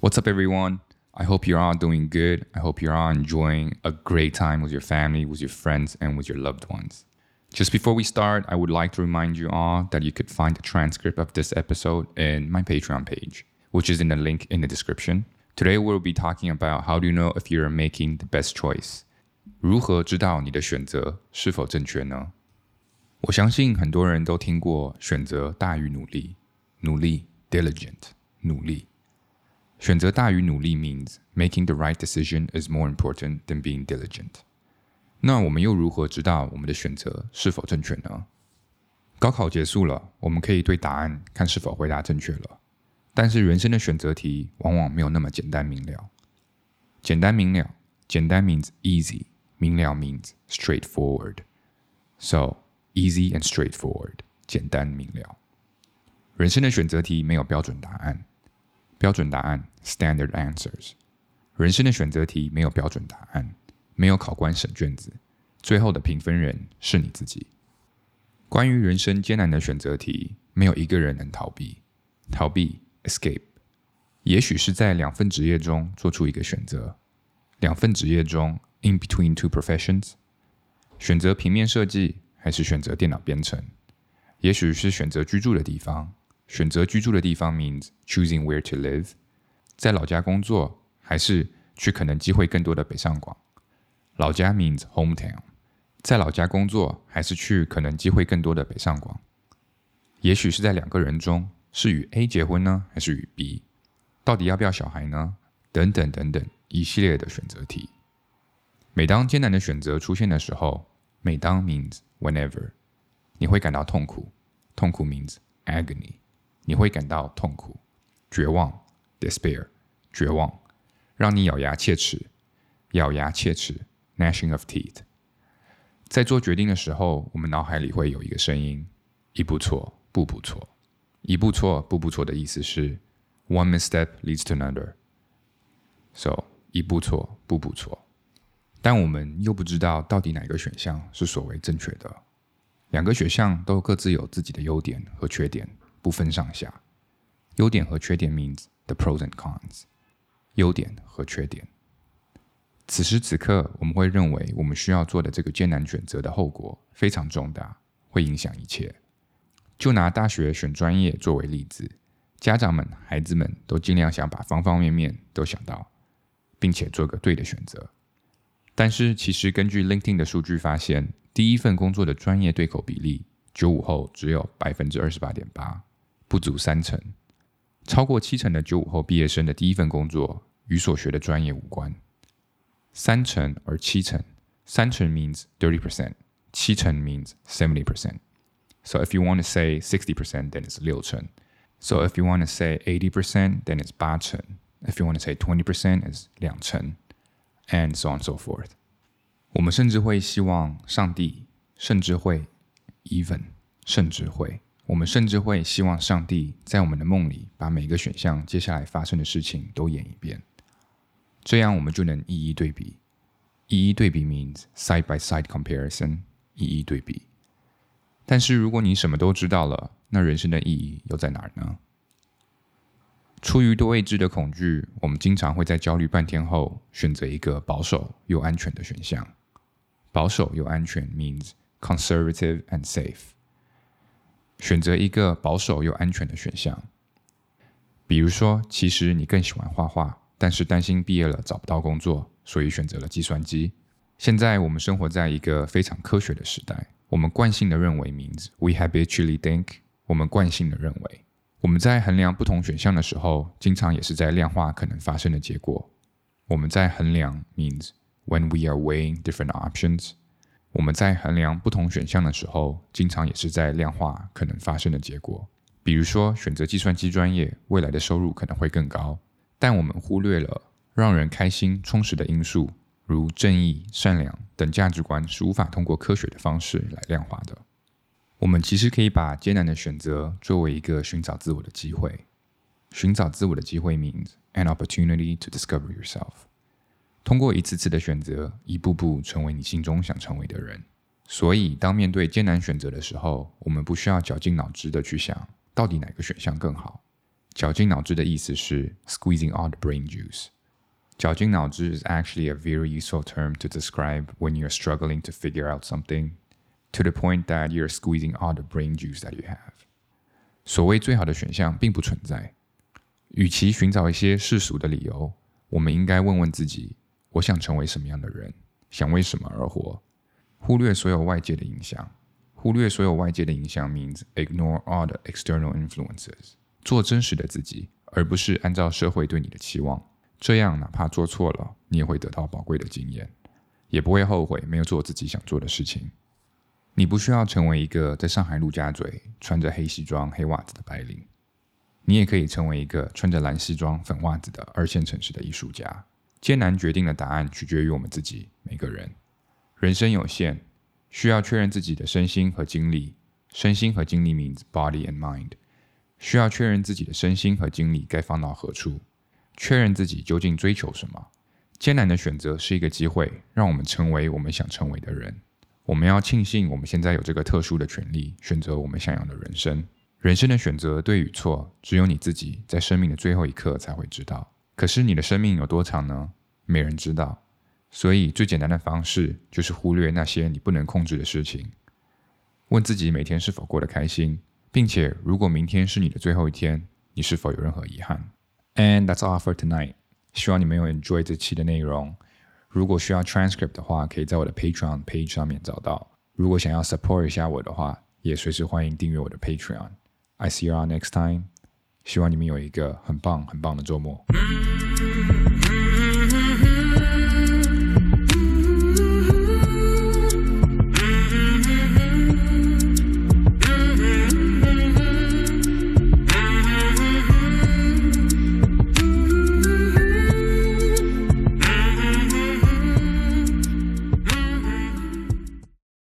What's up, everyone? I hope you're all doing good. I hope you're all enjoying a great time with your family, with your friends, and with your loved ones. Just before we start, I would like to remind you all that you could find the transcript of this episode in my Patreon page, which is in the link in the description. Today, we'll be talking about how do you know if you're making the best choice. 如何知道你的选择是否正确呢？我相信很多人都听过“选择大于努力”，努力 （diligent），努力。 选择大于努力 means making the right decision is more important than being diligent。那我们又如何知道我们的选择是否正确呢？高考结束了，我们可以对答案看是否回答正确了。但是人生的选择题往往没有那么简单明了。简单明了，简单 means easy，明了 means straightforward。So easy and straightforward，简单明了。人生的选择题没有标准答案。标准答案 （standard answers）。人生的选择题没有标准答案，没有考官审卷子，最后的评分人是你自己。关于人生艰难的选择题，没有一个人能逃避。逃避 （escape）。也许是在两份职业中做出一个选择。两份职业中 （in between two professions），选择平面设计还是选择电脑编程？也许是选择居住的地方。选择居住的地方 means choosing where to live，在老家工作还是去可能机会更多的北上广？老家 means hometown，在老家工作还是去可能机会更多的北上广？也许是在两个人中，是与 A 结婚呢，还是与 B？到底要不要小孩呢？等等等等，一系列的选择题。每当艰难的选择出现的时候，每当 means whenever，你会感到痛苦，痛苦 means agony。你会感到痛苦、绝望 （despair），绝望，让你咬牙切齿，咬牙切齿 （gnashing of teeth）。在做决定的时候，我们脑海里会有一个声音：一步错，步步错。一步错，步步错的意思是 one misstep leads to another。So，一步错，步步错。但我们又不知道到底哪个选项是所谓正确的。两个选项都各自有自己的优点和缺点。不分上下，优点和缺点 means the pros and cons。优点和缺点。此时此刻，我们会认为我们需要做的这个艰难选择的后果非常重大，会影响一切。就拿大学选专业作为例子，家长们、孩子们都尽量想把方方面面都想到，并且做个对的选择。但是，其实根据 LinkedIn 的数据发现，第一份工作的专业对口比例，九五后只有百分之二十八点八。不足三成，超过七成的九五后毕业生的第一份工作与所学的专业无关。三成而七成，三成 means thirty percent，七成 means seventy percent。So if you want to say sixty percent, then it's 六成。So if you want to say eighty percent, then it's 八成。If you want to say twenty percent, is 两成，and so on so forth。我们甚至会希望上帝，甚至会 even，甚至会。我们甚至会希望上帝在我们的梦里把每个选项接下来发生的事情都演一遍，这样我们就能一一对比。一一对比 means side by side comparison，一一对比。但是如果你什么都知道了，那人生的意义又在哪儿呢？出于对未知的恐惧，我们经常会在焦虑半天后选择一个保守又安全的选项。保守又安全 means conservative and safe。选择一个保守又安全的选项，比如说，其实你更喜欢画画，但是担心毕业了找不到工作，所以选择了计算机。现在我们生活在一个非常科学的时代，我们惯性的认为 means we habitually think。我们惯性的认为，我们在衡量不同选项的时候，经常也是在量化可能发生的结果。我们在衡量 means when we are weighing different options。我们在衡量不同选项的时候，经常也是在量化可能发生的结果。比如说，选择计算机专业，未来的收入可能会更高，但我们忽略了让人开心、充实的因素，如正义、善良等价值观是无法通过科学的方式来量化的。我们其实可以把艰难的选择作为一个寻找自我的机会。寻找自我的机会 means an opportunity to discover yourself。通过一次次的选择，一步步成为你心中想成为的人。所以，当面对艰难选择的时候，我们不需要绞尽脑汁的去想到底哪个选项更好。绞尽脑汁的意思是 squeezing all the brain juice。绞尽脑汁 is actually a very useful term to describe when you're struggling to figure out something to the point that you're squeezing all the brain juice that you have。所谓最好的选项并不存在。与其寻找一些世俗的理由，我们应该问问自己：我想成为什么样的人？想为什么而活？忽略所有外界的影响。忽略所有外界的影响 means ignore all the external influences。做真实的自己，而不是按照社会对你的期望。这样，哪怕做错了，你也会得到宝贵的经验，也不会后悔没有做自己想做的事情。你不需要成为一个在上海陆家嘴穿着黑西装、黑袜子的白领，你也可以成为一个穿着蓝西装、粉袜子的二线城市的艺术家。艰难决定的答案取决于我们自己每个人。人生有限，需要确认自己的身心和精力。身心和精力 means body and mind。需要确认自己的身心和精力该放到何处，确认自己究竟追求什么。艰难的选择是一个机会，让我们成为我们想成为的人。我们要庆幸我们现在有这个特殊的权利，选择我们想要的人生。人生的选择对与错，只有你自己在生命的最后一刻才会知道。可是你的生命有多长呢？没人知道。所以最简单的方式就是忽略那些你不能控制的事情，问自己每天是否过得开心。并且，如果明天是你的最后一天，你是否有任何遗憾？And that's all for tonight。希望你们有 enjoy 这期的内容。如果需要 transcript 的话，可以在我的 Patreon page 上面找到。如果想要 support 一下我的话，也随时欢迎订阅我的 Patreon。I see you all next time。希望你们有一个很棒很棒的周末。Mm-hmm.